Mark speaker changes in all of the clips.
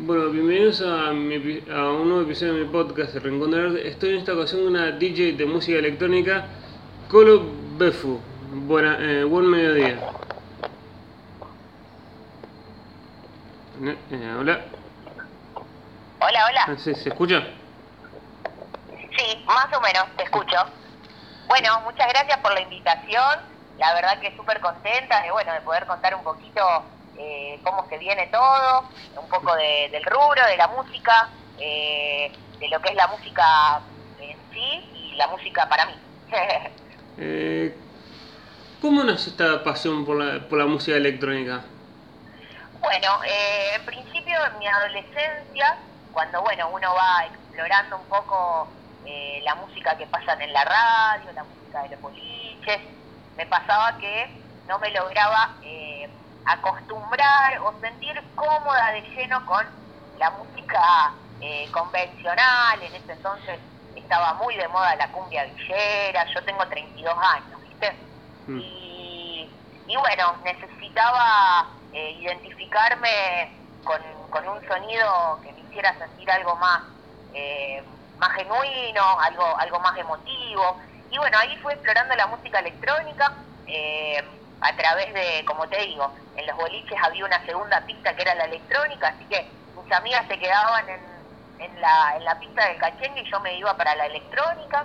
Speaker 1: Bueno, bienvenidos a, mi, a un nuevo episodio de mi podcast, Rincón Arte. Estoy en esta ocasión con una DJ de música electrónica, Colo Befu. Buena, eh, buen mediodía. Eh, eh, hola.
Speaker 2: Hola, hola.
Speaker 1: Ah, ¿Se, ¿Se escucha?
Speaker 2: Sí, más o menos, te escucho. Bueno, muchas gracias por la invitación. La verdad que súper contenta de, bueno, de poder contar un poquito eh, cómo se viene todo, un poco de- del rubro, de la música, eh, de lo que es la música en sí y la música para mí.
Speaker 1: Eh, ¿Cómo nace esta pasión por la, por la música electrónica?
Speaker 2: Bueno, eh, en principio en mi adolescencia, cuando bueno uno va explorando un poco eh, la música que pasan en la radio, la música de los boliches, me pasaba que no me lograba eh, acostumbrar o sentir cómoda de lleno con la música eh, convencional. En ese entonces estaba muy de moda la cumbia villera. Yo tengo 32 años, ¿viste?
Speaker 1: Mm.
Speaker 2: y, y bueno, necesitaba eh, identificarme con, con un sonido que me hiciera sentir algo más, eh, más genuino, algo, algo más emotivo. Y bueno, ahí fue explorando la música electrónica eh, a través de, como te digo, en los boliches había una segunda pista que era la electrónica, así que mis amigas se quedaban en, la, pista del cachengue y yo me iba para la electrónica.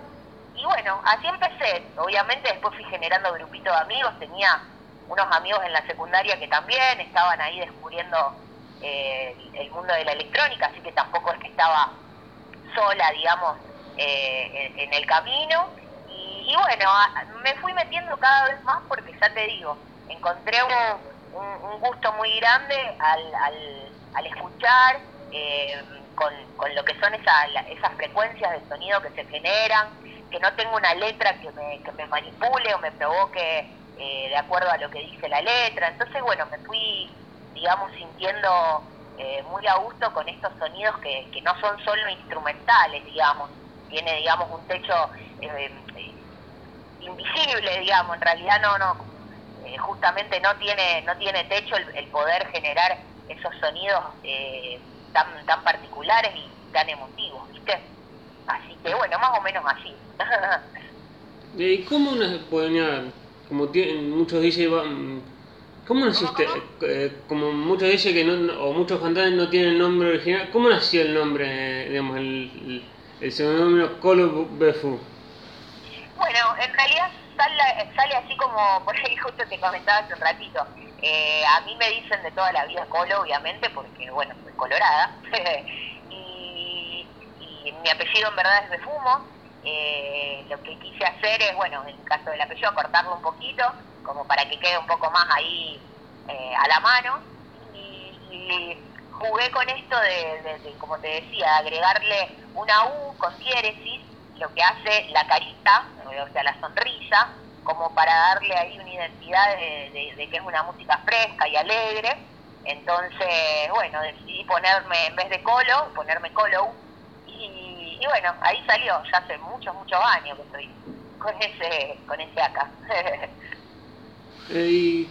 Speaker 2: Y bueno, así empecé. Obviamente después fui generando grupitos de amigos, tenía unos amigos en la secundaria que también estaban ahí descubriendo eh, el mundo de la electrónica, así que tampoco es que estaba sola, digamos, eh, en el camino. Y, bueno, me fui metiendo cada vez más porque ya te digo, encontré un, gusto muy grande al, al, al escuchar eh, con, con lo que son esa- la- esas frecuencias de sonido que se generan, que no tengo una letra que me, que me manipule o me provoque eh, de acuerdo a lo que dice la letra. Entonces, bueno, me fui, digamos, sintiendo eh, muy a gusto con estos sonidos que, que no son solo instrumentales, digamos. Tiene, digamos, un techo eh, invisible, digamos. En realidad no, no, eh, justamente no tiene, no tiene techo el, el poder generar esos sonidos eh, tan, tan particulares y tan emotivos, ¿viste? Así que bueno, más o menos así.
Speaker 1: ¿Y cómo una podría, como tienen muchos DJ, van- cómo naciste, eh, como muchos DJ que no, o muchos cantantes no tienen nombre original, cómo nació el nombre, eh, digamos, el, el, el seudónimo Colo Befu?
Speaker 2: Bueno, en realidad sale, sale así como por ahí justo te comentaba hace un ratito. Eh, a mí me dicen de toda la vida Colo, obviamente, porque, bueno, soy colorada. y, mi apellido en verdad es Befumo. Eh, lo que quise hacer es, bueno, en el caso del apellido, cortarlo un poquito, como para que quede un poco más ahí eh, a la mano. Y, jugué con esto de, de- de, como te decía, agregarle una U con diéresis, lo que hace la carita, o sea, la sonrisa, como para darle ahí una identidad de, que es una música fresca y alegre. Entonces, bueno, decidí ponerme, en vez de colo, ponerme colo. Y, y bueno, ahí salió, ya hace muchos, muchos años que estoy con ese, con ese acá.
Speaker 1: Eh, y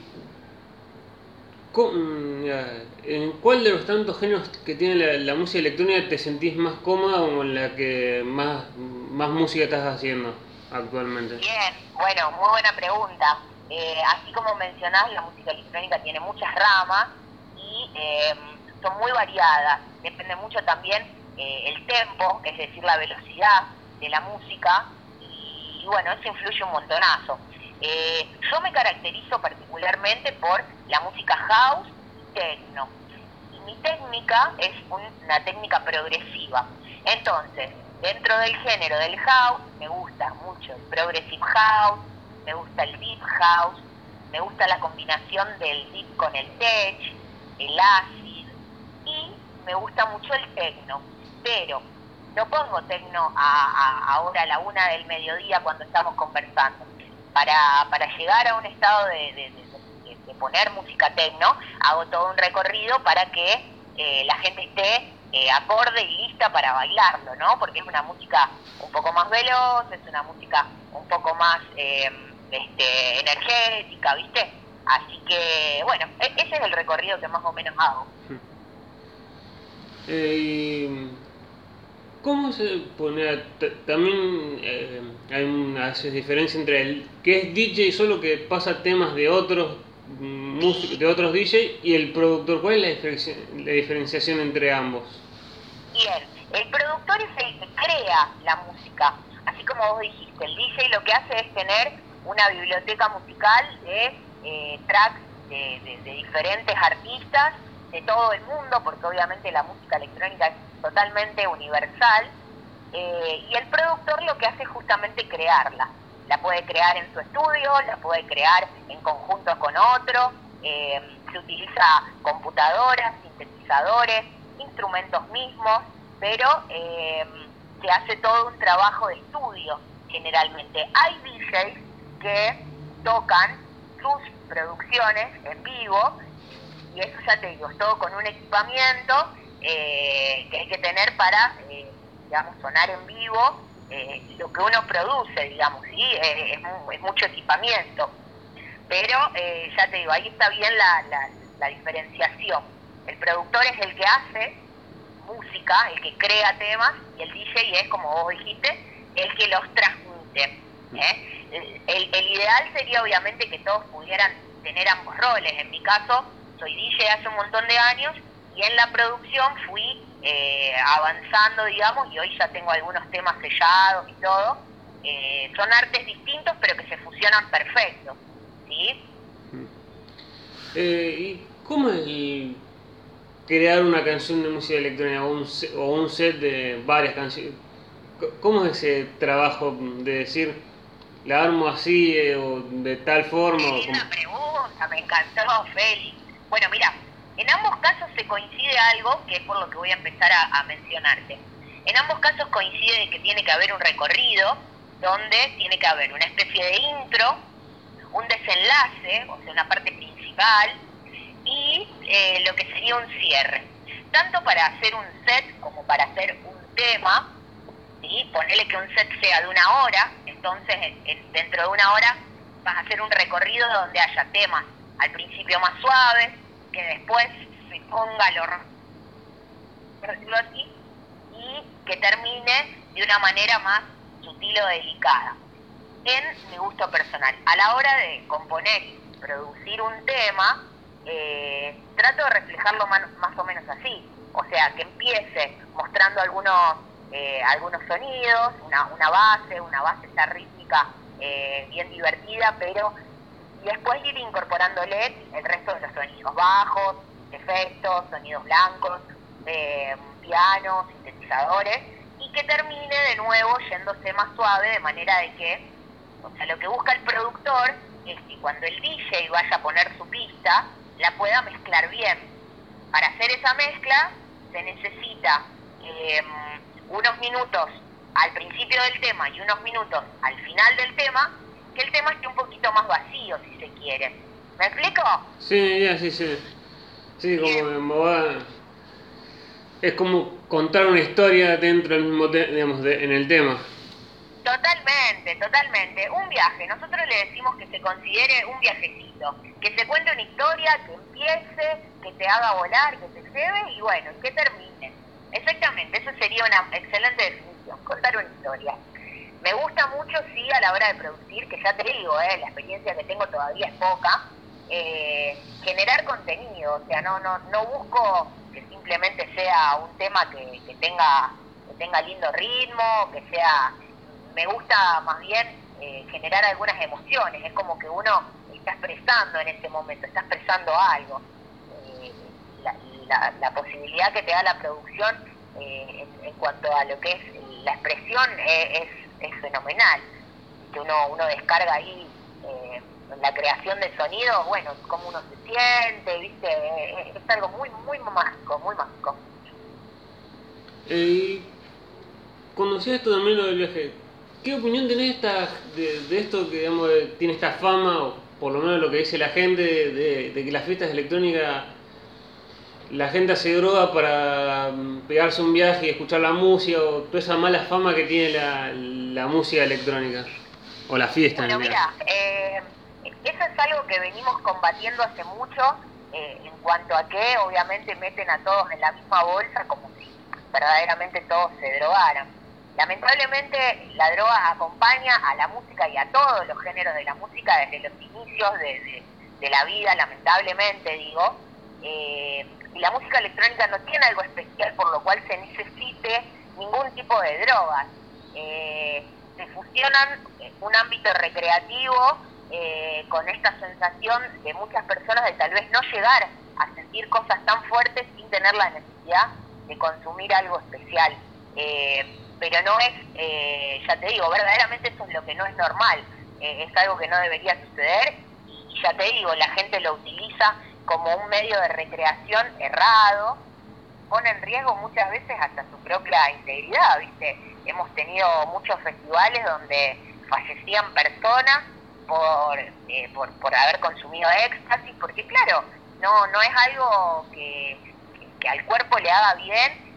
Speaker 1: ¿En cuál de los tantos géneros que tiene la, música electrónica te sentís más cómoda o en la que más, más música estás haciendo actualmente?
Speaker 2: Bien, bueno, muy buena pregunta. Eh, así como mencionás, la música electrónica tiene muchas ramas y eh, son muy variadas. Depende mucho también eh, el tempo, es decir, la velocidad de la música y bueno, eso influye un montonazo. Eh, yo me caracterizo particularmente por la música house y techno. Y mi técnica es una técnica progresiva. Entonces, dentro del género del house, me gusta mucho el progressive house, me gusta el deep house, me gusta la combinación del deep con el tech, el acid y me gusta mucho el techno. Pero no pongo techno a, a- ahora a la una del mediodía cuando estamos conversando. Para, para llegar a un estado de, poner música techno, hago todo un recorrido para que eh, la gente esté eh, acorde y lista para bailarlo, ¿no? Porque es una música un poco más veloz, es una música un poco más eh, energética, ¿viste? Así que, bueno, e- ese es el recorrido que más o menos hago.
Speaker 1: Eh, ¿Cómo se pone? También eh, hay una diferencia entre el que es DJ solo que pasa temas de otros mm, de otros DJ y el productor. ¿Cuál es la, diferenciación entre ambos?
Speaker 2: Bien, el productor es el que crea la música, así como vos dijiste. El DJ lo que hace es tener una biblioteca musical de eh, tracks de diferentes artistas de todo el mundo, porque obviamente la música electrónica es totalmente universal, eh, y el productor lo que hace es justamente crearla. La puede crear en su estudio, la puede crear en conjunto con otro, eh, se utiliza computadoras, sintetizadores, instrumentos mismos, pero eh, se hace todo un trabajo de estudio generalmente. Hay DJs que tocan sus producciones en vivo y eso ya te digo, es todo con un equipamiento eh, que hay que tener para, eh, digamos, sonar en vivo eh, lo que uno produce, digamos, ¿sí? es, mucho equipamiento. Pero ya te digo, ahí está bien la, la, diferenciación. El productor es el que hace música, el que crea temas, y el DJ es, como vos dijiste, el que los transmite. El, el, ideal sería obviamente que todos pudieran tener ambos roles. En mi caso, soy DJ hace un montón de años y en la producción fui eh, avanzando, digamos, y hoy ya tengo algunos temas sellados y todo. Eh, son artes distintos, pero que se fusionan perfecto, ¿sí?
Speaker 1: Eh, ¿Y cómo es crear una canción de música electrónica o un, set, o un set de varias canciones? ¿Cómo es ese trabajo de decir, la armo así o de tal forma?
Speaker 2: Qué linda pregunta, me encantó, Félix. Bueno, mira, en ambos casos se coincide algo que es por lo que voy a empezar a, mencionarte. En ambos casos coincide que tiene que haber un recorrido donde tiene que haber una especie de intro, un desenlace, o sea, una parte principal, y eh, lo que sería un cierre. Tanto para hacer un set como para hacer un tema, ¿sí? ponerle que un set sea de una hora, entonces dentro de una hora vas a hacer un recorrido donde haya temas al principio más suaves, que después se ponga lo así, y que termine de una manera más sutil o delicada. En mi gusto personal, a la hora de componer y producir un tema, eh, trato de reflejarlo más, o menos así. O sea, que empiece mostrando algunos, eh, algunos sonidos, una, una base, una base esta rítmica eh, bien divertida, pero y después ir incorporándole el resto de los sonidos bajos, efectos, sonidos blancos, eh, pianos, sintetizadores, y que termine de nuevo yéndose más suave, de manera de que, o sea, lo que busca el productor es que cuando el DJ vaya a poner su pista, la pueda mezclar bien. Para hacer esa mezcla se necesita em, unos minutos al principio del tema y unos minutos al final del tema que el tema esté un poquito más vacío, si se quiere. ¿Me explico?
Speaker 1: Sí, ya, sí, sí. Sí, como es como contar una historia dentro del mismo, digamos, en el tema.
Speaker 2: Totalmente, totalmente. Un viaje. Nosotros le decimos que se considere un viajecito. Que se cuente una historia, que empiece, que te haga volar, que te lleve y bueno, que termine. Exactamente, eso sería una excelente definición, contar una historia. Me gusta mucho, sí, a la hora de producir, que ya te digo, eh, la experiencia que tengo todavía es poca, eh, generar contenido, o sea, no, no, no busco que simplemente sea un tema que, que, tenga, que tenga lindo ritmo, que sea, me gusta más bien eh, generar algunas emociones, es como que uno está expresando en ese momento, está expresando algo. La, la, posibilidad que te da la producción en, cuanto a lo que es la expresión es es fenomenal. Que uno, uno descarga ahí eh, la creación de sonido, bueno, cómo uno se siente, ¿viste? Es, algo muy, muy mágico, muy mágico.
Speaker 1: Eh, conocí esto también lo del viaje. ¿Qué opinión tenés esta, de, esto que digamos, tiene esta fama, o por lo menos lo que dice la gente, de, de que las fiestas electrónicas la gente hace droga para mm, pegarse un viaje y escuchar la música o toda esa mala fama que tiene la, música electrónica o la fiesta.
Speaker 2: Bueno, mira, eh, eso es algo que venimos combatiendo hace mucho en cuanto a que obviamente meten a todos en la misma bolsa como si verdaderamente todos se drogaran. Lamentablemente la droga acompaña a la música y a todos los géneros de la música desde los inicios de, la vida, lamentablemente digo, eh, y la música electrónica no tiene algo especial por lo cual se necesite ningún tipo de drogas. Eh, se fusionan un ámbito recreativo eh, con esta sensación de muchas personas de tal vez no llegar a sentir cosas tan fuertes sin tener la necesidad de consumir algo especial. Eh, pero no es, eh, ya te digo, verdaderamente eso es lo que no es normal, es algo que no debería suceder y ya te digo, la gente lo utiliza como un medio de recreación errado, pone en riesgo muchas veces hasta su propia integridad, ¿viste? Hemos tenido muchos festivales donde fallecían personas por, eh, por, por haber consumido éxtasis, porque claro, no, no es algo que, al cuerpo le haga bien.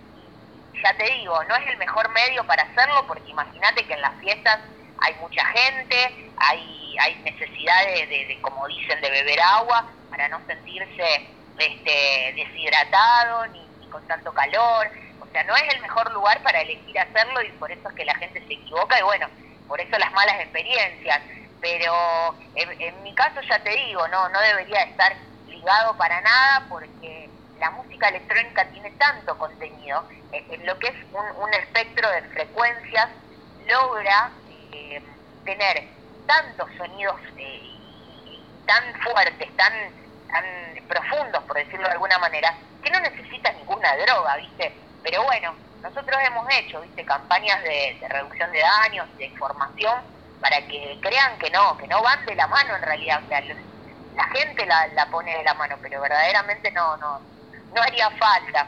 Speaker 2: Ya te digo, no es el mejor medio para hacerlo, porque imagínate que en las fiestas hay mucha gente, hay, hay necesidad de, de, como dicen, de beber agua para no sentirse este, deshidratado ni con tanto calor. O sea, no es el mejor lugar para elegir hacerlo y por eso es que la gente se equivoca y bueno, por eso las malas experiencias pero en, mi caso ya te digo, no, no debería estar ligado para nada porque la música electrónica tiene tanto contenido, en, lo que es un, espectro de frecuencias logra eh, tener tantos sonidos eh, tan fuertes, tan, tan profundos, por decirlo de alguna manera, que no necesita ninguna droga, ¿viste? Pero bueno, nosotros hemos hecho, ¿viste? Campañas de, de reducción de daños, de información, para que crean que no, que no van de la mano en realidad. O sea, la gente la, la pone de la mano, pero verdaderamente no, no, no haría falta.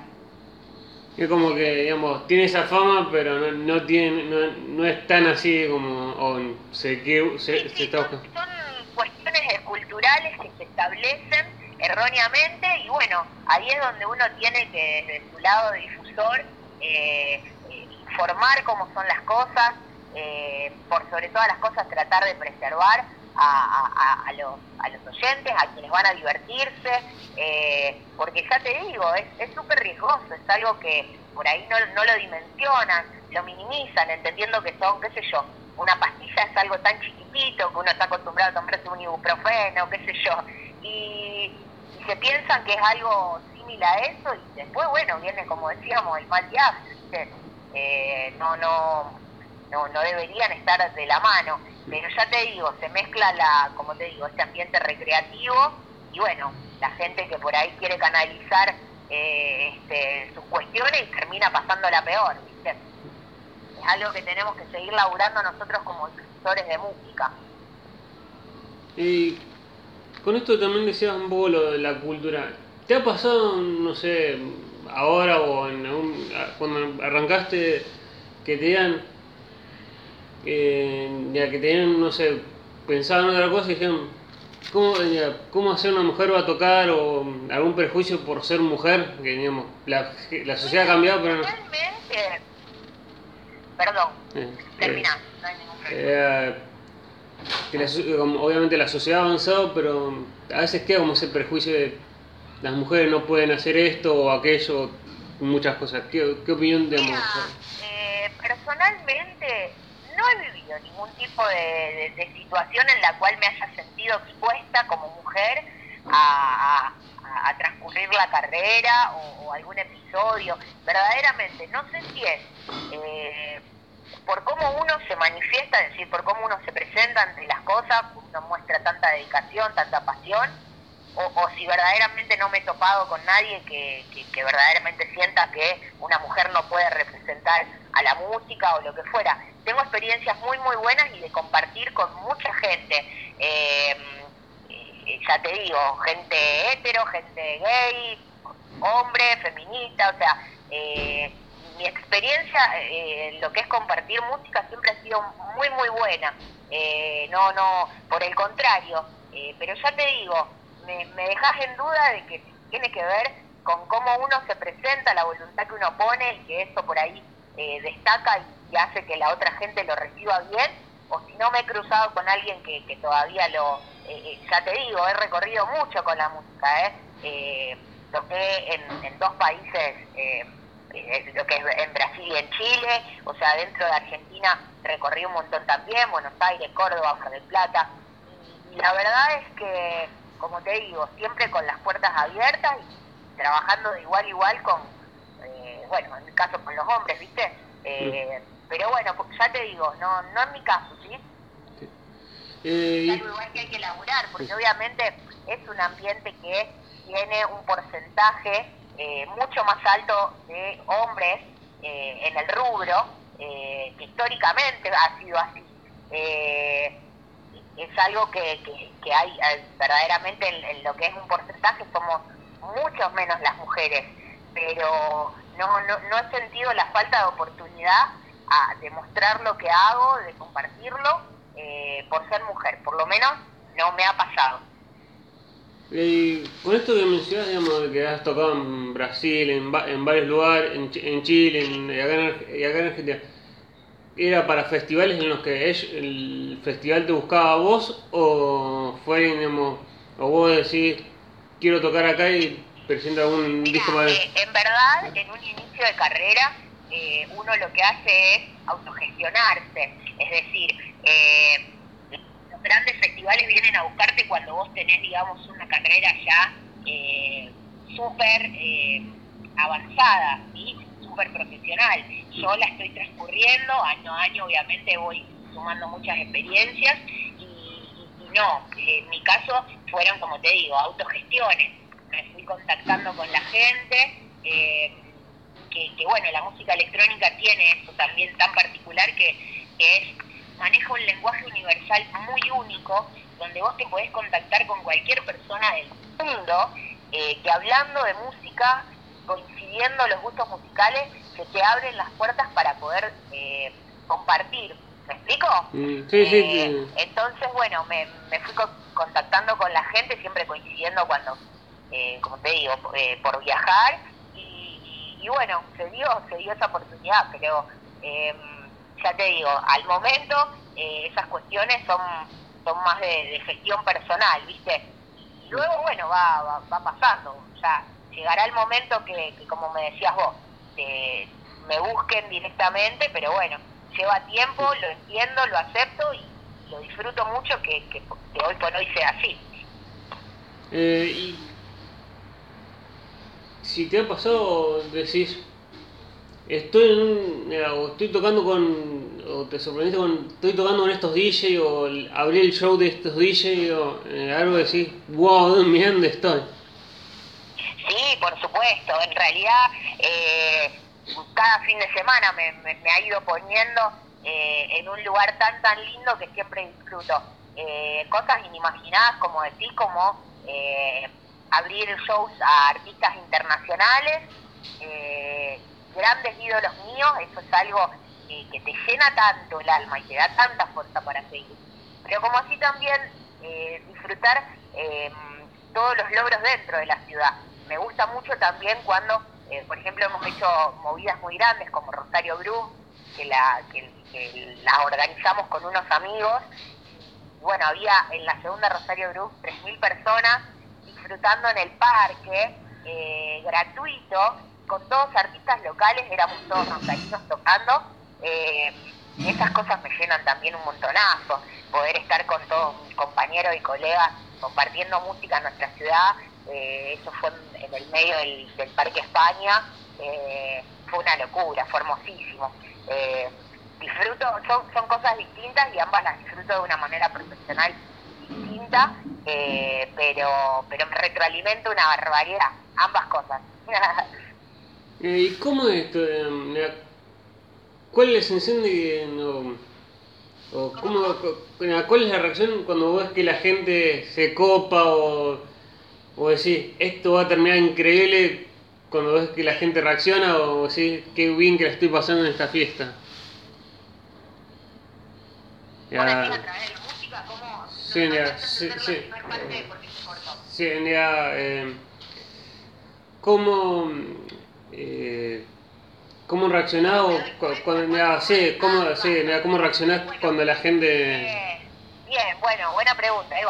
Speaker 1: Es como que, digamos, tiene esa fama, pero no, no tiene, no, no es tan así como o se, que, se,
Speaker 2: sí, son, son, cuestiones culturales que se establecen erróneamente y bueno, ahí es donde uno tiene que, desde su lado de difusor, eh, informar cómo son las cosas, eh, por sobre todas las cosas tratar de preservar a, los, a los oyentes, a quienes van a divertirse, eh, porque ya te digo, es súper riesgoso, es algo que por ahí no, no lo dimensionan, lo minimizan, entendiendo que son, qué sé yo, una pastilla es algo tan chiquitito que uno está acostumbrado a tomarse un ibuprofeno, qué sé yo, y, se piensan que es algo similar a eso y después, bueno, viene como decíamos el mal viaje, eh, no, no, no, no deberían estar de la mano, pero ya te digo, se mezcla la, como te digo, este ambiente recreativo y bueno, la gente que por ahí quiere canalizar eh, este, sus cuestiones y termina pasando la peor, ¿viste? Es algo que tenemos que seguir laburando nosotros como profesores de música.
Speaker 1: Y con esto también decías un poco lo de la cultura. ¿Te ha pasado, no sé, ahora o en cuando arrancaste, que te digan, ya que tenían, no sé, pensaban otra cosa y dijeron, ¿cómo, ¿cómo hacer una mujer va a tocar o algún prejuicio por ser mujer? Que digamos, la, la sociedad ha cambiado, pero no.
Speaker 2: Perdón, eh, termina, eh, no hay ningún problema.
Speaker 1: Que obviamente la sociedad ha avanzado, pero a veces queda como ese prejuicio de las mujeres no pueden hacer esto o aquello, muchas cosas. ¿Qué, qué opinión
Speaker 2: tenemos? Eh, personalmente no he vivido ningún tipo de, situación en la cual me haya sentido expuesta como mujer a, transcurrir la carrera o, algún episodio. Verdaderamente, no sé si es eh, por cómo uno se manifiesta, es decir, por cómo uno se presenta ante las cosas, uno muestra tanta dedicación, tanta pasión, o, si verdaderamente no me he topado con nadie que, que, verdaderamente sienta que una mujer no puede representar a la música o lo que fuera. Tengo experiencias muy, muy buenas y de compartir con mucha gente. Em, eh, ya te digo, gente hetero, gente gay, hombre, feminista, o sea, eh, mi experiencia eh, lo que es compartir música siempre ha sido muy, muy buena. no, no, por el contrario. pero ya te digo, me, me dejas en duda de que tiene que ver con cómo uno se presenta, la voluntad que uno pone y que eso por ahí eh, destaca y, hace que la otra gente lo reciba bien, o si no me he cruzado con alguien que, todavía lo, eh, eh, ya te digo, he recorrido mucho con la música, ¿eh? eh, toqué en, en dos países, eh, eh, lo que es en Brasil y en Chile, o sea, dentro de Argentina recorrí un montón también, Buenos Aires, Córdoba, Mar del Plata, y, y la verdad es que, como te digo, siempre con las puertas abiertas y trabajando de igual a igual con, eh, bueno, en mi caso con los hombres, ¿viste? Eh, Pero bueno, pues ya te digo, no, no en mi caso, ¿sí?
Speaker 1: Eh,
Speaker 2: Es algo igual que hay que laburar, porque obviamente es un ambiente que tiene un porcentaje eh, mucho más alto de hombres eh, en el rubro, eh, que históricamente ha sido así. Es algo que, que, hay verdaderamente en, lo que es un porcentaje, somos muchos menos las mujeres, pero no, no, no he sentido la falta de oportunidad a demostrar lo que hago, de compartirlo, por ser mujer, por lo menos no me ha pasado.
Speaker 1: Eh, con esto que mencionas, digamos, que has tocado en Brasil, en, en varios lugares, en, en Chile, en, y acá en, y acá en Argentina, ¿era para festivales en los que el festival te buscaba a vos o fue, digamos, o vos decís, quiero tocar acá y presenta algún
Speaker 2: Mira,
Speaker 1: disco para...
Speaker 2: eh, en verdad, en un inicio de carrera, eh, uno lo que hace es autogestionarse. Es decir, eh, grandes festivales vienen a buscarte cuando vos tenés, digamos, una carrera ya eh, súper eh, avanzada, ¿sí? súper profesional. Yo la estoy transcurriendo, año a año obviamente voy sumando muchas experiencias y, y- y no, en mi caso fueron, como te digo, autogestiones. Me fui contactando con la gente, eh, que, que, bueno, la música electrónica tiene eso también tan particular que es, maneja un lenguaje universal muy único, donde vos te podés contactar con cualquier persona del mundo, eh, que hablando de música, coincidiendo los gustos musicales, se te abren las puertas para poder eh, compartir. ¿Me explico?
Speaker 1: Mm, sí, sí,
Speaker 2: Eh,
Speaker 1: sí.
Speaker 2: Entonces, bueno, me, me fui co- contactando con la gente, siempre coincidiendo cuando, eh, como te digo, eh, por viajar. Y, y- y bueno, se dio, se dio esa oportunidad, pero eh, ya te digo, al momento eh, esas cuestiones son, son más de, de gestión personal, ¿viste? Y luego, bueno, va, va, va pasando. Ya llegará el momento que, que como me decías vos, te- me busquen directamente, pero bueno, lleva tiempo, lo entiendo, lo acepto y lo disfruto mucho que, que, que hoy por hoy sea así.
Speaker 1: Eh, y si te ha pasado, decís, estoy en un, estoy tocando con, o te sorprendiste con, estoy tocando con estos DJ, o el- abrí el show de estos DJ, o eh, algo decís, wow, dónde estoy.
Speaker 2: Sí, por supuesto. En realidad, eh, cada fin de semana me, me- me ha ido poniendo eh, en un lugar tan, tan lindo que siempre disfruto. Eh, cosas inimaginadas, como decís, como eh, abrir shows a artistas internacionales, eh, grandes ídolos míos, eso es algo eh, que te llena tanto el alma y te da tanta fuerza para seguir. Pero como así también eh, disfrutar eh, todos los logros dentro de la ciudad. Me gusta mucho también cuando, eh, por ejemplo, hemos hecho movidas muy grandes como Rosario Bru, que la, que, que la organizamos con unos amigos. Bueno, había en la segunda Rosario Bru 3.000 personas disfrutando en el parque, eh, gratuito, con todos artistas locales, éramos todos rosarinos tocando. Eh, y esas cosas me llenan también un montonazo, poder estar con todos mis compañeros y colegas compartiendo música en nuestra ciudad, eh, eso fue en, el medio del, Parque España, eh, fue una locura, fue hermosísimo. Eh, disfruto, son, son cosas distintas y ambas las disfruto de una manera profesional distinta, eh, pero, pero me retroalimento una barbaridad, ambas cosas.
Speaker 1: Eh, ¿Y cómo es esto? eh, ¿Cuál es la sensación de, no, o cómo, cuál es la reacción cuando ves que la gente se copa o, o decís, esto va a terminar increíble cuando ves que la gente reacciona o decís, qué bien que la estoy pasando en esta fiesta? Ya,
Speaker 2: a través de la música, ¿cómo?
Speaker 1: Sí, ya, sí, sí.
Speaker 2: parte porque se cortó.
Speaker 1: sí, ya, eh, ¿cómo, cómo reaccionás cuando, cómo, sí, cuando la gente...
Speaker 2: Bien, bueno, buena pregunta, ahí.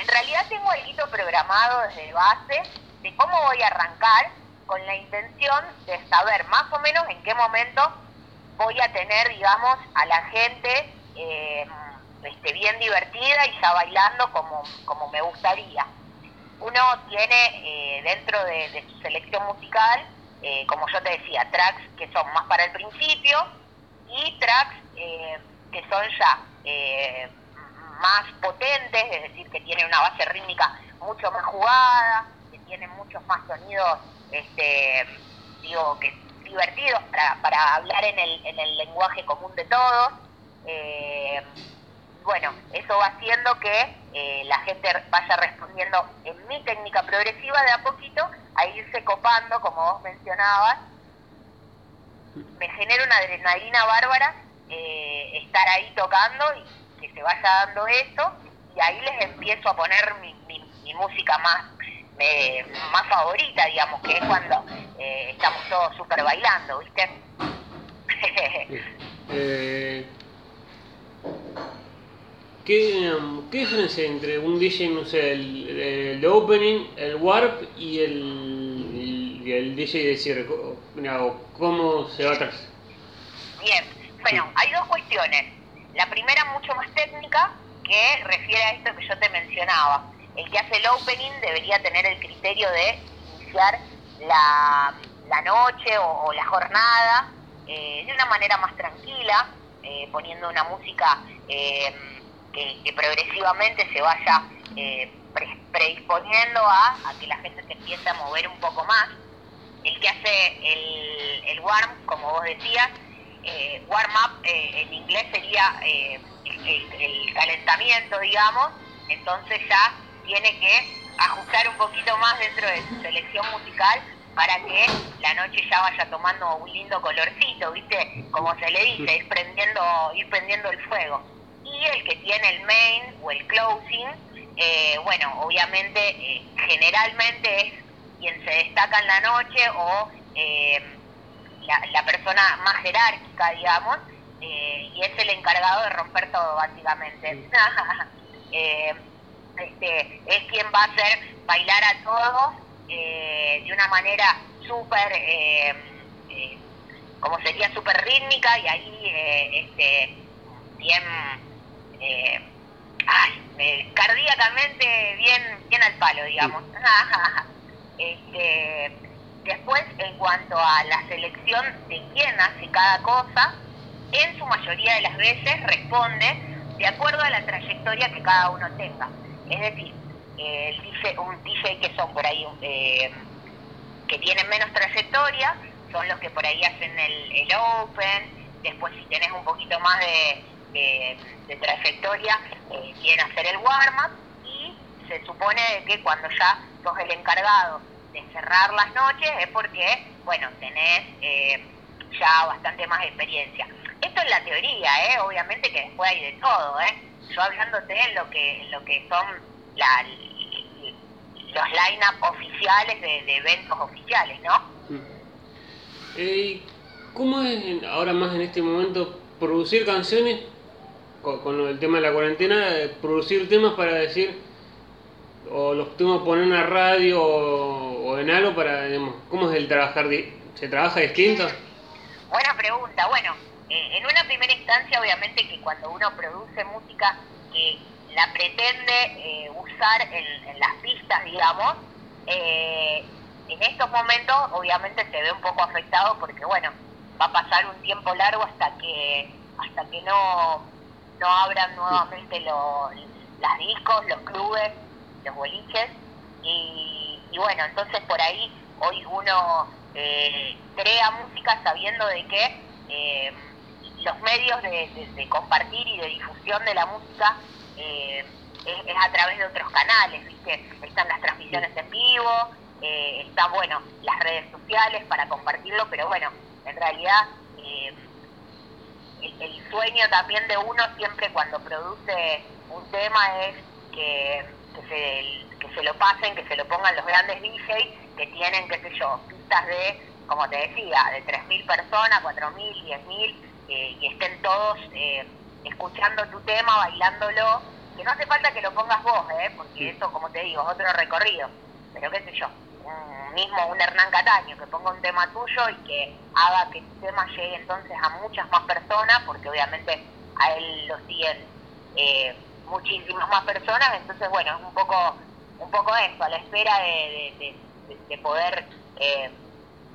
Speaker 2: En realidad tengo algo programado desde base, de cómo voy a arrancar con la intención de saber más o menos en qué momento voy a tener, digamos, a la gente eh, este, bien divertida y ya bailando como, como me gustaría. Uno tiene eh, dentro de, su selección musical, eh, como yo te decía, tracks que son más para el principio y tracks que son ya más potentes, es decir, que tienen una base rítmica mucho más jugada, que tienen muchos más sonidos, este, digo, que divertidos para, para hablar en el, en el lenguaje común de todos. Eh, bueno, eso va haciendo que eh, la gente vaya respondiendo en mi técnica progresiva de a poquito a irse copando, como vos mencionabas. Me genera una adrenalina bárbara eh, estar ahí tocando y que se vaya dando eso y ahí les empiezo a poner mi, mi música más más favorita, digamos, que es cuando eh, estamos todos súper bailando, ¿viste?
Speaker 1: eh, ¿qué, ¿Qué diferencia entre un DJ, no sé, el, opening, el warp y el, el DJ de cierre? ¿Cómo se va atrás?
Speaker 2: Bien, bueno, hay dos cuestiones. La primera mucho más técnica, que refiere a esto que yo te mencionaba el que hace el opening debería tener el criterio de iniciar la, noche o, la jornada eh, de una manera más tranquila, eh, poniendo una música eh, que, progresivamente se vaya predisponiendo a, que la gente se empiece a mover un poco más. El que hace el, warm, como vos decías, warm up en inglés sería el calentamiento, digamos, entonces ya tiene que ajustar un poquito más dentro de su selección musical para que la noche ya vaya tomando un lindo colorcito, ¿viste? Como se le dice, ir prendiendo, ir prendiendo el fuego. Y el que tiene el main o el closing, eh, bueno, obviamente, eh, generalmente es quien se destaca en la noche o eh, la, persona más jerárquica, digamos, y es el encargado de romper todo, básicamente. este, es quien va a hacer bailar a todos eh, de una manera súper, eh, eh, como sería súper rítmica y ahí este, bien, ay, cardíacamente bien, bien al palo, digamos. este, después, en cuanto a la selección de quién hace cada cosa, en su mayoría de las veces responde de acuerdo a la trayectoria que cada uno tenga. Es decir, un DJ que son por ahí, eh, que tienen menos trayectoria, son los que por ahí hacen el, Open, después si tienes un poquito más de, trayectoria, eh, quieren hacer el warm-up y se supone que cuando ya sos el encargado de cerrar las noches es porque, bueno, tenés eh, ya bastante más experiencia. Esto es la teoría, ¿eh? obviamente que después hay de todo, ¿eh? yo hablándote en lo que, lo que son la, los line-up oficiales de, eventos oficiales, ¿no? Mm.
Speaker 1: Eh, ¿Cómo es ahora más en este momento producir canciones con, el tema de la cuarentena, producir temas para decir, o los temas poner en una radio o, en algo para, digamos, ¿cómo es el trabajar? ¿Se trabaja distinto?
Speaker 2: Buena pregunta. Bueno, eh, en una primera instancia, obviamente que cuando uno produce música que la pretende eh, usar en, las pistas, digamos, eh, en estos momentos obviamente se ve un poco afectado porque, bueno, va a pasar un tiempo largo hasta que hasta que no, no abran nuevamente los las discos, los clubes, los boliches. Y, bueno, entonces por ahí hoy uno crea música sabiendo de que los medios de, compartir y de difusión de la música eh, es, a través de otros canales, ¿viste? Están las transmisiones en vivo, eh, están, bueno, las redes sociales para compartirlo, pero bueno, en realidad el, sueño también de uno siempre cuando produce un tema es que, se, que se lo pasen, que se lo pongan los grandes DJs que tienen, qué sé yo, pistas de, como te decía, de 3.000 personas, 4.000, 10.000, eh, y estén todos eh, escuchando tu tema, bailándolo, que no hace falta que lo pongas vos, ¿eh? porque eso, como te digo, es otro recorrido, pero qué sé yo, mismo un Hernán Cataño, que ponga un tema tuyo y que haga que tu tema llegue entonces a muchas más personas, porque obviamente a él lo siguen eh, muchísimas más personas, entonces bueno, es un poco, un poco eso, a la espera de, poder eh,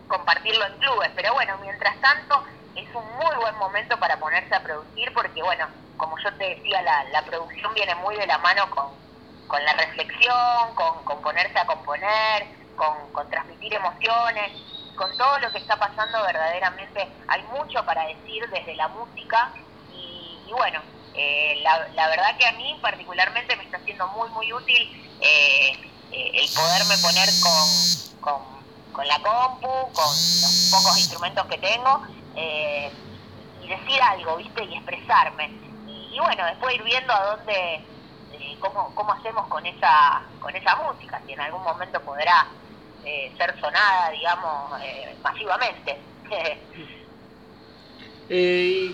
Speaker 2: compartirlo en clubes, pero bueno, mientras tanto es un muy buen momento para ponerse a producir, porque bueno, como yo te decía, la, la producción viene muy de la mano con, con la reflexión, con ponerse a componer, con, con transmitir emociones, con todo lo que está pasando verdaderamente hay mucho para decir desde la música y, bueno, eh, la, la, verdad que a mí particularmente me está siendo muy muy útil eh, eh, el poderme poner con, con, la compu, con los pocos instrumentos que tengo y decir algo, ¿viste? Y expresarme. Y, bueno, después ir viendo a dónde, cómo, cómo hacemos con esa, con esa música, si en algún momento podrá eh, ser sonada, digamos, eh, masivamente.
Speaker 1: Eh,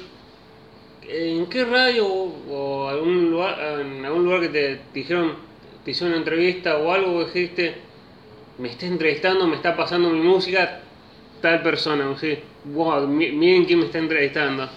Speaker 1: ¿En qué radio o algún lugar, en algún lugar que te dijeron, te hicieron una entrevista o algo dijiste, me está entrevistando, me está pasando mi música, tal persona, o sea, wow, miren quién me está entrevistando?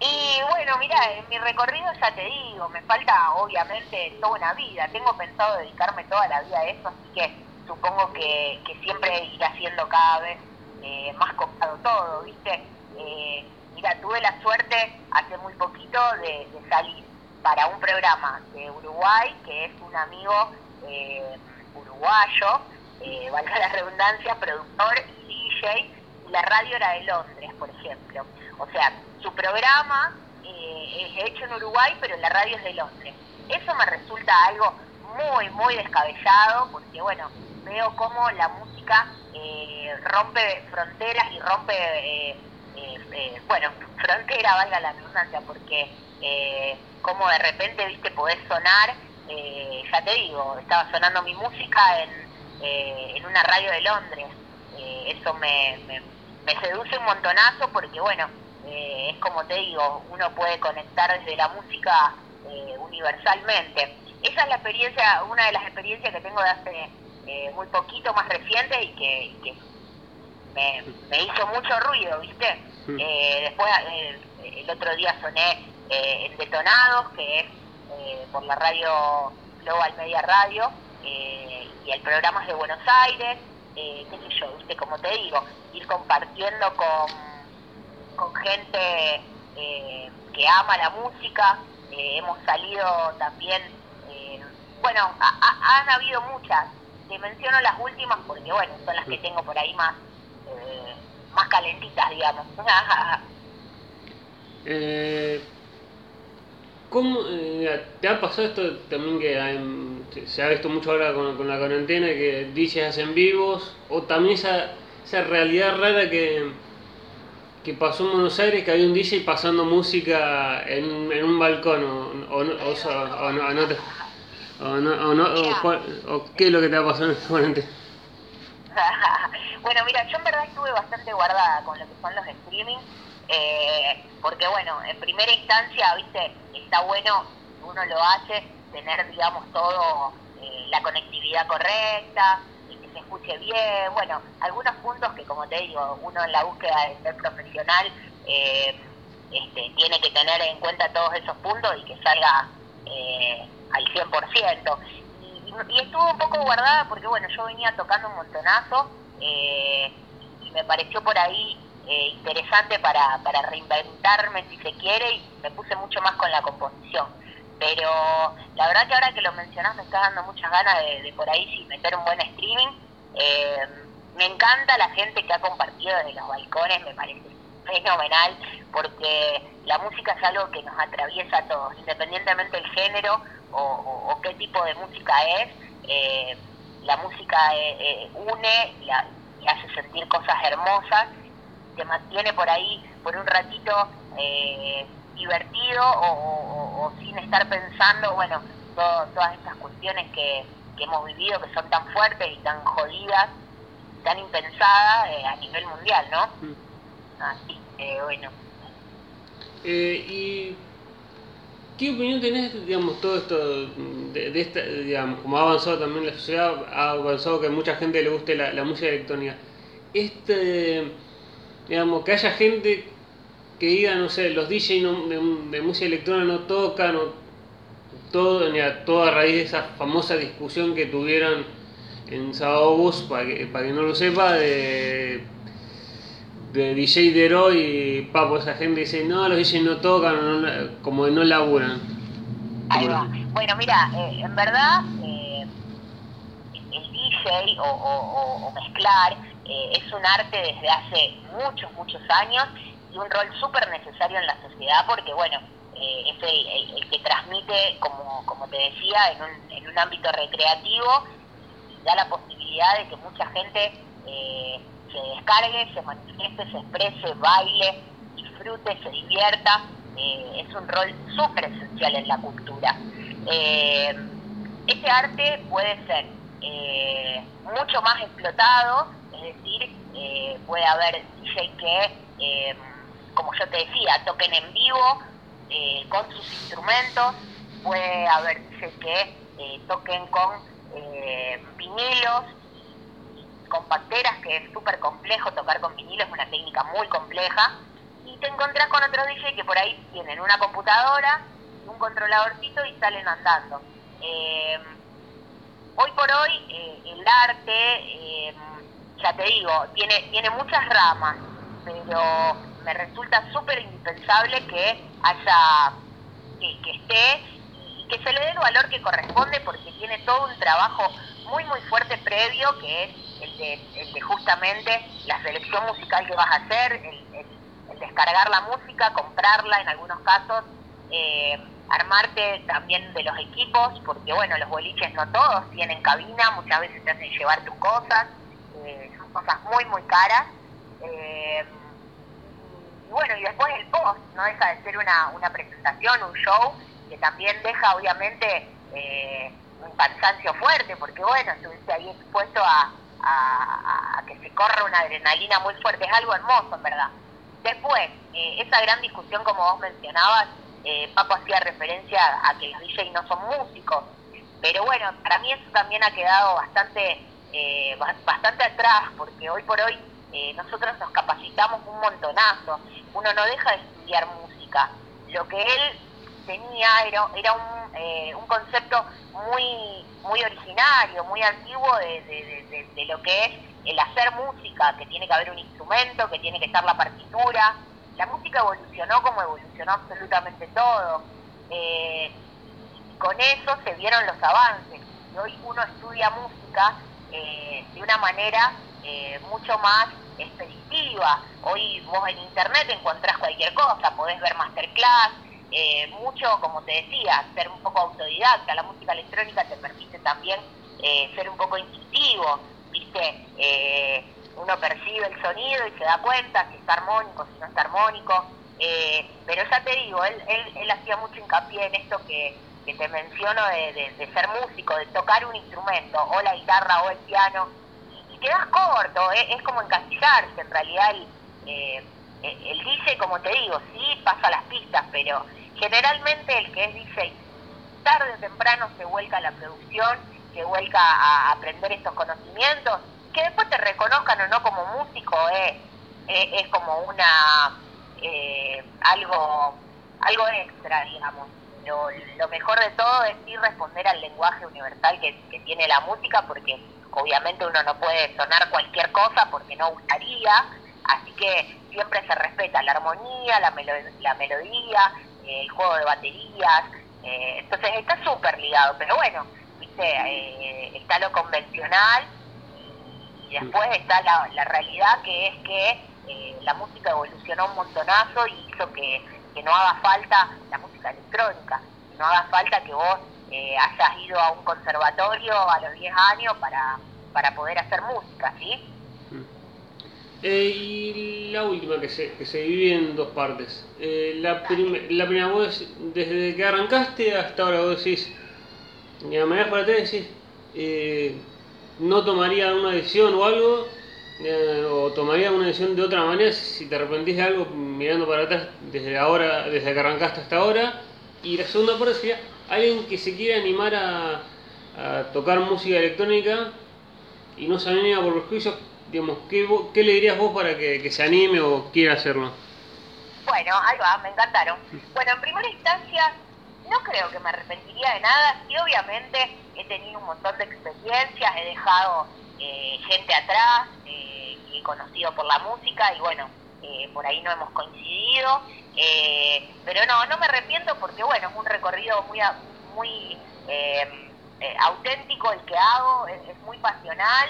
Speaker 2: Y bueno, mira, en mi recorrido ya te digo, me falta obviamente toda una vida. Tengo pensado dedicarme toda la vida a eso, así que supongo que, siempre irá siendo cada vez eh, más copado todo, ¿viste? Eh, mira, tuve la suerte hace muy poquito de, salir para un programa de Uruguay, que es un amigo eh, uruguayo, valga la redundancia, productor y DJ, y la radio era de Londres, por ejemplo. O sea, su programa eh, es hecho en Uruguay, pero la radio es de Londres. Eso me resulta algo muy, muy descabellado, porque bueno, veo cómo la música eh, rompe fronteras y rompe, eh, bueno, frontera, valga la redundancia, porque como de repente, viste, podés sonar, ya te digo, estaba sonando mi música en, en una radio de Londres. eso me, me, me seduce un montonazo porque, bueno, eh, es como te digo, uno puede conectar desde la música eh, universalmente. Esa es la experiencia, una de las experiencias que tengo de hace eh, muy poquito, más reciente y que, me, hizo mucho ruido, ¿viste? Mm. después, el otro día soné en Detonados, que es por la radio Global Media Radio, y el programa es de Buenos Aires, qué sé yo, ¿viste? Como te digo, ir compartiendo con con gente eh, que ama la música, eh, hemos salido también, eh, bueno, han habido muchas, te menciono las últimas porque bueno, son las que tengo por ahí más, más calentitas, digamos.
Speaker 1: ¿Cómo te ha pasado esto también que se ha visto mucho ahora con, la cuarentena, que dices hacen vivos, o también esa, esa realidad rara que que pasó en Buenos Aires que había un DJ pasando música en, en un balcón o, o, no, o, o, no, o, no, o, qué es lo que te ha pasado en este momento.
Speaker 2: bueno, mira, yo en verdad estuve bastante guardada con lo que son los streaming, eh, porque bueno, en primera instancia, viste, está bueno, uno lo hace, tener, digamos, todo, eh, la conectividad correcta, escuche bien, bueno, algunos puntos que como te digo, uno en la búsqueda de ser profesional eh, este, tiene que tener en cuenta todos esos puntos y que salga eh, al 100%. Y, y estuvo un poco guardada porque bueno, yo venía tocando un montonazo eh, y me pareció por ahí interesante para, para reinventarme si se quiere y me puse mucho más con la composición pero la verdad que ahora que lo mencionás me está dando muchas ganas de, de, por ahí sí meter un buen streaming eh, me encanta la gente que ha compartido desde los balcones, me parece fenomenal, porque la música es algo que nos atraviesa a todos, independientemente del género o, qué tipo de música es, eh, la música eh, une y, hace sentir cosas hermosas, te mantiene por ahí por un ratito divertido o, sin estar pensando, bueno, todas estas cuestiones que, que hemos vivido, que son tan fuertes y tan jodidas, tan impensadas eh, a nivel mundial, ¿no? Mm. Así, eh, bueno.
Speaker 1: Eh, y ¿Qué opinión tenés, digamos, todo esto, de, esta, digamos, como ha avanzado también la sociedad, ha avanzado que a mucha gente le guste la, música electrónica? Este, digamos, que haya gente que diga, no sé, los DJ no- de, música electrónica no tocan, o todo, todo a raíz de esa famosa discusión que tuvieron en Sábado Bus, para que no lo sepa, de, de DJ Dero y Papo, esa gente dice, no, los DJ no tocan, no- como no laburan.
Speaker 2: Ahí va. Bueno, mira, eh, en verdad eh, el DJ o, mezclar eh, es un arte desde hace muchos, muchos años y un rol súper necesario en la sociedad porque, bueno, eh, es el, que transmite, como, como te decía, en un, en un ámbito recreativo y da la posibilidad de que mucha gente se descargue, se manifieste, se exprese, baile, disfrute, se divierta. Eh, es un rol súper esencial en la cultura. Eh, este arte puede ser eh, mucho más explotado, es decir, eh, puede haber DJ que, eh, como yo te decía, toquen en vivo con sus instrumentos, puede haber DJ que toquen con eh, vinilos, compacteras, que es súper complejo tocar con vinilo, es una técnica muy compleja, y te encontrás con otros DJ que por ahí tienen una computadora, un controladorcito y salen andando. Eh, hoy por hoy eh, el arte, eh, ya te digo, tiene, tiene muchas ramas, pero me resulta súper indispensable que haya, que, que esté y que se le dé el valor que corresponde porque tiene todo un trabajo muy muy fuerte previo que es de, el de justamente la selección musical que vas a hacer, el, el- el descargar la música, comprarla en algunos casos, eh, armarte también de los equipos, porque bueno, los boliches no todos tienen cabina, muchas veces te hacen llevar tus cosas, eh, son cosas muy muy caras. eh, y bueno, y después el post, no deja de ser una, una presentación, un show, que también deja obviamente eh, un cansancio fuerte, porque bueno, estuviste ahí expuesto a, a- que se corra una adrenalina muy fuerte, es algo hermoso en verdad. Después, eh, esa gran discusión como vos mencionabas, eh, Paco hacía referencia a que los DJ no son músicos, pero bueno, para mí eso también ha quedado bastante, eh, ba- bastante atrás, porque hoy por hoy eh, nosotros nos capacitamos un montonazo, uno no deja de estudiar música, lo que él tenía era, eh, un concepto muy muy originario, muy antiguo de, lo que es el hacer música, que tiene que haber un instrumento, que tiene que estar la partitura. La música evolucionó como evolucionó absolutamente todo. Eh, y con eso se vieron los avances. Y hoy uno estudia música eh, de una manera eh, mucho más expeditiva. Hoy vos en internet encontrás cualquier cosa, podés ver masterclass, eh, mucho, como te decía, ser un poco autodidacta. La música electrónica te permite también eh, ser un poco intuitivo, ¿viste? Eh, uno percibe el sonido y se da cuenta si está armónico, si no está armónico. Eh, pero ya te digo, él, él, él hacía mucho hincapié en esto que, que te menciono de, de- de ser músico, de tocar un instrumento, o la guitarra o el piano, y, y quedas corto, eh, es como encasillarse, en realidad el, eh, el el DJ, como te digo, sí pasa las pistas, pero generalmente el que es DJ tarde o temprano se vuelca a la producción, se vuelca a aprender estos conocimientos, que después te reconozcan o no como músico es, es, es como una eh, algo algo extra, digamos. Lo, mejor de todo es sí responder al lenguaje universal que, que tiene la música, porque obviamente uno no puede sonar cualquier cosa porque no gustaría, así que siempre se respeta la armonía, la, melo- la melodía, eh, el juego de baterías, eh, entonces está súper ligado, pero bueno, viste, eh, está lo convencional y después está la, la realidad que es que eh, la música evolucionó un montonazo y hizo que, que no haga falta la música electrónica, no haga falta que vos eh, hayas ido a un conservatorio a los 10 años para, para poder hacer música, ¿sí?
Speaker 1: Eh, y la última que se, que se divide en dos partes. Eh, la, prim- la primera, vos desde que arrancaste hasta ahora vos decís, y a manera para atrás decís, eh, no tomaría una decisión o algo, eh, o tomaría una decisión de otra manera si te arrepentís de algo mirando para atrás desde ahora, desde que arrancaste hasta ahora, Y la segunda parte sería alguien que se quiere animar a, a tocar música electrónica y no se anima por prejuicios, digamos, ¿qué, qué le dirías vos para que, que se anime o quiera hacerlo?
Speaker 2: Bueno, ahí va, me encantaron. Bueno, en primera instancia, no creo que me arrepentiría de nada. Sí, obviamente he tenido un montón de experiencias, he dejado eh, gente atrás, eh, que he conocido por la música y bueno, eh, por ahí no hemos coincidido. Eh, pero no, no me arrepiento porque bueno, es un recorrido muy, muy eh, eh, auténtico el que hago, es, muy pasional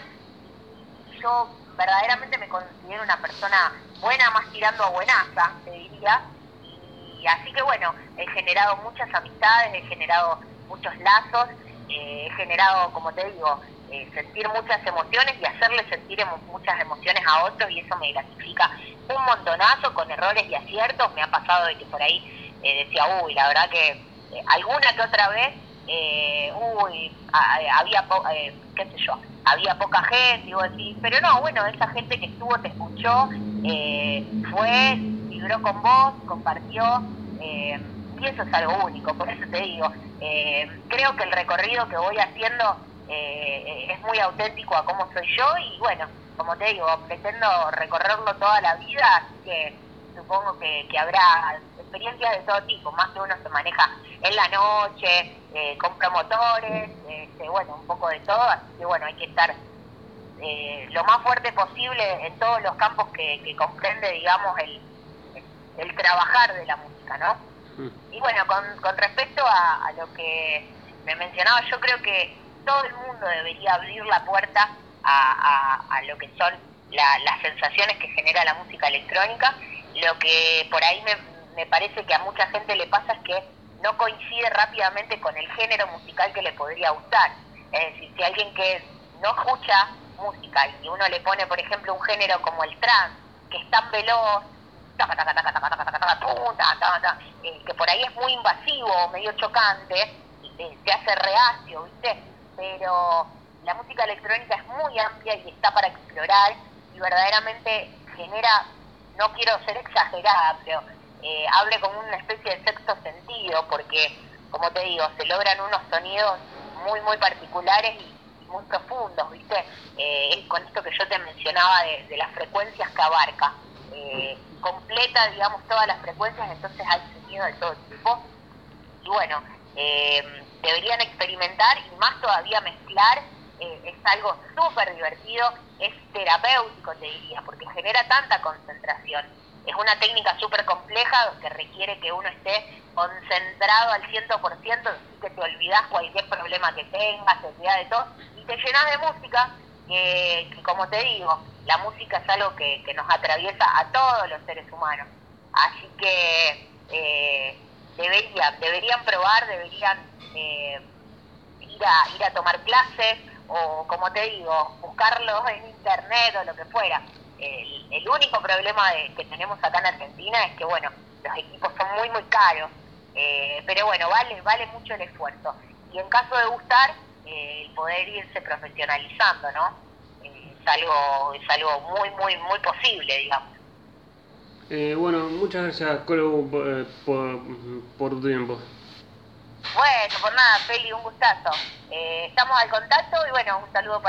Speaker 2: yo verdaderamente me considero una persona buena, más tirando a buenaza, te diría. Y así que bueno, he generado muchas amistades, he generado muchos lazos, eh, he generado, como te digo, eh, sentir muchas emociones y hacerle sentir emo- muchas emociones a otros y eso me gratifica un montonazo con errores y aciertos. Me ha pasado de que por ahí eh, decía, uy, la verdad que alguna que otra vez, uy, a- había, qué sé yo, había poca gente, y vos pero no, bueno, esa gente que estuvo, te escuchó, eh, fue, vibró con vos, compartió, eh, y eso es algo único, por eso te digo, eh, creo que el recorrido que voy haciendo eh, es muy auténtico a cómo soy yo y bueno, como te digo, pretendo recorrerlo toda la vida, así que supongo que, que habrá experiencias de todo tipo, más que uno se maneja en la noche, eh, con promotores, este, bueno, un poco de todo, así que bueno, hay que estar eh, lo más fuerte posible en todos los campos que, que comprende, digamos, el, el trabajar de la música, ¿no?
Speaker 1: Mm.
Speaker 2: Y bueno, con, con respecto a, a lo que me mencionaba, yo creo que todo el mundo debería abrir la puerta a, a- a lo que son la- las sensaciones que genera la música electrónica. Lo que por ahí me, me parece que a mucha gente le pasa es que no coincide rápidamente con el género musical que le podría gustar. Es decir, si alguien que no escucha música y uno le pone, por ejemplo, un género como el trance, que es tan veloz, eh, que por ahí es muy invasivo, medio chocante, te hace reacio, ¿viste? Pero la música electrónica es muy amplia y está para explorar y verdaderamente genera, no quiero ser exagerada, pero eh, hable como una especie de sexto sentido, porque, como te digo, se logran unos sonidos muy, muy particulares y, muy profundos, ¿viste? Eh, con esto que yo te mencionaba de, de las frecuencias que abarca. Eh, completa, digamos, todas las frecuencias, entonces hay sonido de todo tipo. Y bueno, eh, deberían experimentar y más todavía mezclar, eh, es algo súper divertido, es terapéutico, te diría, porque genera tanta concentración. Es una técnica súper compleja que requiere que uno esté concentrado al 100%, así que te olvidas cualquier problema que tengas, te olvidas de todo, y te llenas de música, que, como te digo, la música es algo que, que nos atraviesa a todos los seres humanos. Así que eh, deberían probar, deberían eh, ir, a, ir a tomar clases o, como te digo, buscarlo en internet o lo que fuera. El, el único problema de- que tenemos acá en Argentina es que, bueno, los equipos son muy, muy caros, eh, pero bueno, vale, vale mucho el esfuerzo. Y en caso de gustar, eh, el poder irse profesionalizando, ¿no? Eh, es algo, es algo muy, muy, muy posible, digamos.
Speaker 1: Eh, bueno, muchas gracias, Colo, por, por, por tu tiempo.
Speaker 2: Bueno, por nada, Feli, un gustazo. Eh, estamos al contacto y bueno, un saludo para